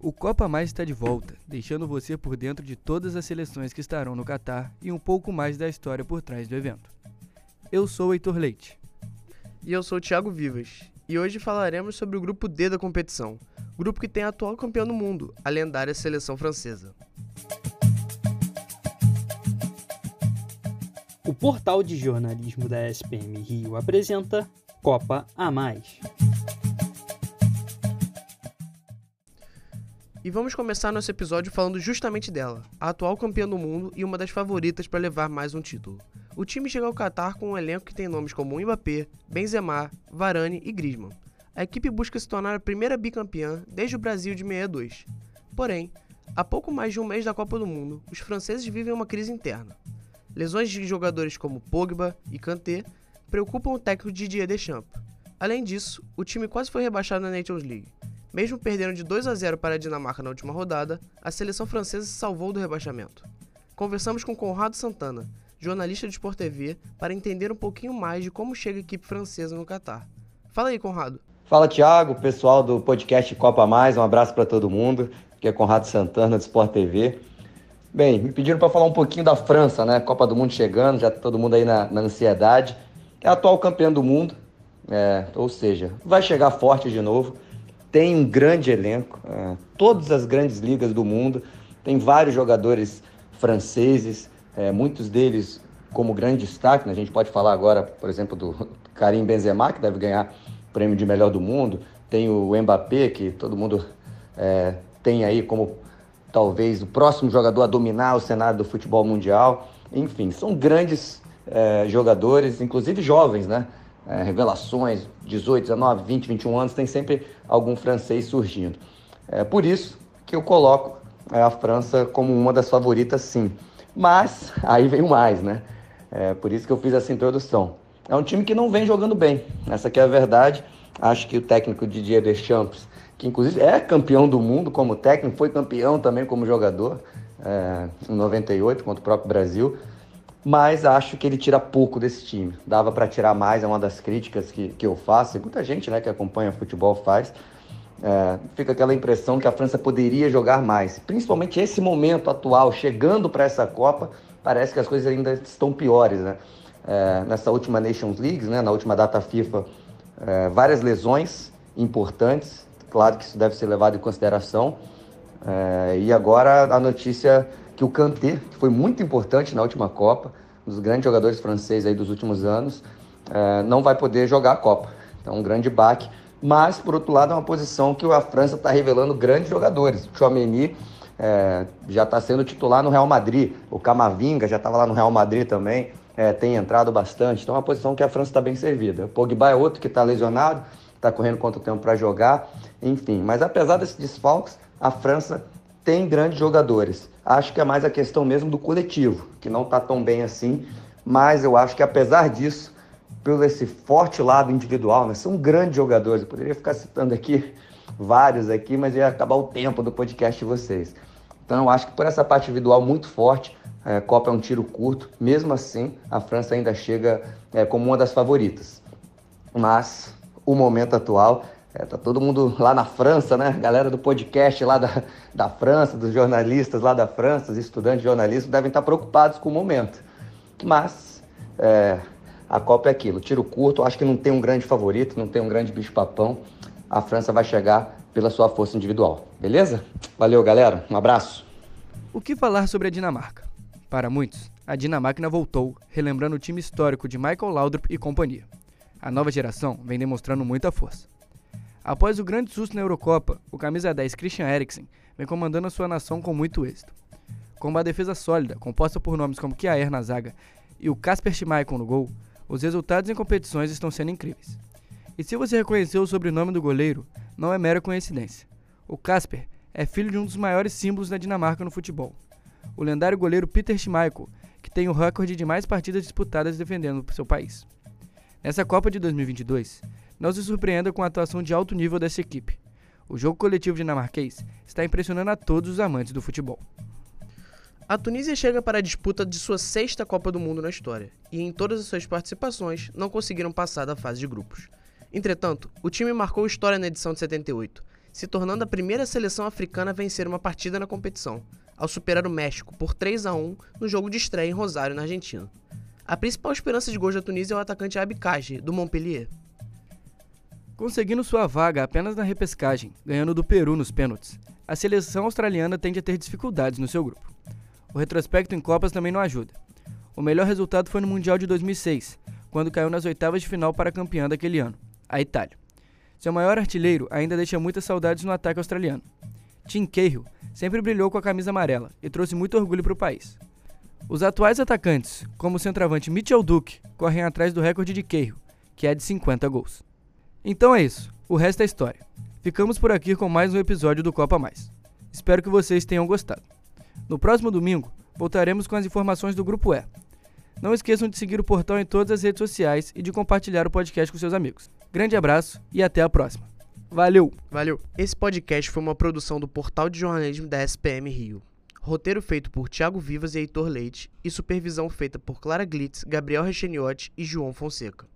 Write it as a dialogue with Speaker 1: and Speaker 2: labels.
Speaker 1: O Copa Mais está de volta, deixando você por dentro de todas as seleções que estarão no Catar e um pouco mais da história por trás do evento. Eu sou o Heitor Leite.
Speaker 2: E eu sou o Thiago Vivas. E hoje falaremos sobre o grupo D da competição, grupo que tem a atual campeão do mundo, a lendária seleção francesa.
Speaker 3: O portal de jornalismo da SPM Rio apresenta Copa a Mais.
Speaker 2: E vamos começar nosso episódio falando justamente dela, a atual campeã do mundo e uma das favoritas para levar mais um título. O time chega ao Qatar com um elenco que tem nomes como Mbappé, Benzema, Varane e Griezmann. A equipe busca se tornar a primeira bicampeã desde o Brasil de 62. Porém, há pouco mais de um mês da Copa do Mundo, os franceses vivem uma crise interna. Lesões de jogadores como Pogba e Kanté preocupam o técnico Didier Deschamps. Além disso, o time quase foi rebaixado na Nations League. Mesmo perdendo de 2 a 0 para a Dinamarca na última rodada, a seleção francesa se salvou do rebaixamento. Conversamos com Conrado Santana, jornalista do Sport TV, para entender um pouquinho mais de como chega a equipe francesa no Catar. Fala aí, Conrado.
Speaker 4: Fala, Thiago, pessoal do podcast Copa Mais, um abraço para todo mundo. Aqui é Conrado Santana do Sport TV. Bem, me pediram para falar um pouquinho da França, né? Copa do Mundo chegando, já tá todo mundo aí na, na ansiedade. É a atual campeã do mundo, é, ou seja, vai chegar forte de novo tem um grande elenco, é, todas as grandes ligas do mundo, tem vários jogadores franceses, é, muitos deles como grande destaque, né? a gente pode falar agora, por exemplo, do Karim Benzema, que deve ganhar o prêmio de melhor do mundo, tem o Mbappé, que todo mundo é, tem aí como talvez o próximo jogador a dominar o cenário do futebol mundial, enfim, são grandes é, jogadores, inclusive jovens, né? É, revelações, 18, 19, 20, 21 anos, tem sempre algum francês surgindo. É por isso que eu coloco é, a França como uma das favoritas, sim. Mas aí vem mais, né? É por isso que eu fiz essa introdução. É um time que não vem jogando bem, essa que é a verdade. Acho que o técnico Didier Deschamps, que inclusive é campeão do mundo como técnico, foi campeão também como jogador é, em 98 contra o próprio Brasil, mas acho que ele tira pouco desse time. Dava para tirar mais, é uma das críticas que, que eu faço, e muita gente né, que acompanha futebol faz. É, fica aquela impressão que a França poderia jogar mais. Principalmente esse momento atual, chegando para essa Copa, parece que as coisas ainda estão piores. Né? É, nessa última Nations League, né, na última data FIFA, é, várias lesões importantes, claro que isso deve ser levado em consideração. É, e agora a notícia que o Kanté, que foi muito importante na última Copa, um dos grandes jogadores franceses aí dos últimos anos, é, não vai poder jogar a Copa. Então, um grande baque. Mas, por outro lado, é uma posição que a França está revelando grandes jogadores. O Chouameni é, já está sendo titular no Real Madrid. O Camavinga já estava lá no Real Madrid também, é, tem entrado bastante. Então, é uma posição que a França está bem servida. O Pogba é outro que está lesionado, está correndo quanto tempo para jogar. Enfim, mas apesar desses desfalques, a França tem grandes jogadores. Acho que é mais a questão mesmo do coletivo, que não está tão bem assim, mas eu acho que apesar disso, pelo esse forte lado individual, né, são grandes jogadores. Eu poderia ficar citando aqui vários aqui, mas ia acabar o tempo do podcast de vocês. Então eu acho que por essa parte individual muito forte, é, Copa é um tiro curto. Mesmo assim, a França ainda chega é, como uma das favoritas. Mas o momento atual é, tá todo mundo lá na França, né? Galera do podcast lá da, da França, dos jornalistas lá da França, os estudantes de jornalismo devem estar preocupados com o momento. Mas é, a Copa é aquilo, tiro curto, acho que não tem um grande favorito, não tem um grande bicho-papão. A França vai chegar pela sua força individual, beleza? Valeu, galera. Um abraço.
Speaker 1: O que falar sobre a Dinamarca? Para muitos, a Dinamarca voltou, relembrando o time histórico de Michael Laudrup e companhia. A nova geração vem demonstrando muita força. Após o grande susto na Eurocopa, o camisa 10 Christian Eriksen vem comandando a sua nação com muito êxito. Com uma defesa sólida, composta por nomes como Kjaer na zaga e o Kasper Schmeichel no gol, os resultados em competições estão sendo incríveis. E se você reconheceu o sobrenome do goleiro, não é mera coincidência. O Kasper é filho de um dos maiores símbolos da Dinamarca no futebol. O lendário goleiro Peter Schmeichel, que tem o recorde de mais partidas disputadas defendendo seu país. Nessa Copa de 2022, não se surpreenda com a atuação de alto nível dessa equipe. O jogo coletivo dinamarquês está impressionando a todos os amantes do futebol.
Speaker 2: A Tunísia chega para a disputa de sua sexta Copa do Mundo na história, e em todas as suas participações não conseguiram passar da fase de grupos. Entretanto, o time marcou história na edição de 78, se tornando a primeira seleção africana a vencer uma partida na competição, ao superar o México por 3 a 1 no jogo de estreia em Rosário, na Argentina. A principal esperança de gols da Tunísia é o atacante Abikaji, do Montpellier.
Speaker 1: Conseguindo sua vaga apenas na repescagem, ganhando do Peru nos pênaltis, a seleção australiana tende a ter dificuldades no seu grupo. O retrospecto em Copas também não ajuda. O melhor resultado foi no Mundial de 2006, quando caiu nas oitavas de final para a campeã daquele ano, a Itália. Seu maior artilheiro ainda deixa muitas saudades no ataque australiano. Tim Cahill sempre brilhou com a camisa amarela e trouxe muito orgulho para o país. Os atuais atacantes, como o centroavante Mitchell Duke, correm atrás do recorde de Cahill, que é de 50 gols. Então é isso, o resto é história. Ficamos por aqui com mais um episódio do Copa Mais. Espero que vocês tenham gostado. No próximo domingo, voltaremos com as informações do Grupo E. Não esqueçam de seguir o portal em todas as redes sociais e de compartilhar o podcast com seus amigos. Grande abraço e até a próxima. Valeu!
Speaker 2: Valeu! Esse podcast foi uma produção do portal de jornalismo da SPM Rio. Roteiro feito por Thiago Vivas e Heitor Leite e supervisão feita por Clara Glitz, Gabriel Recheniotti e João Fonseca.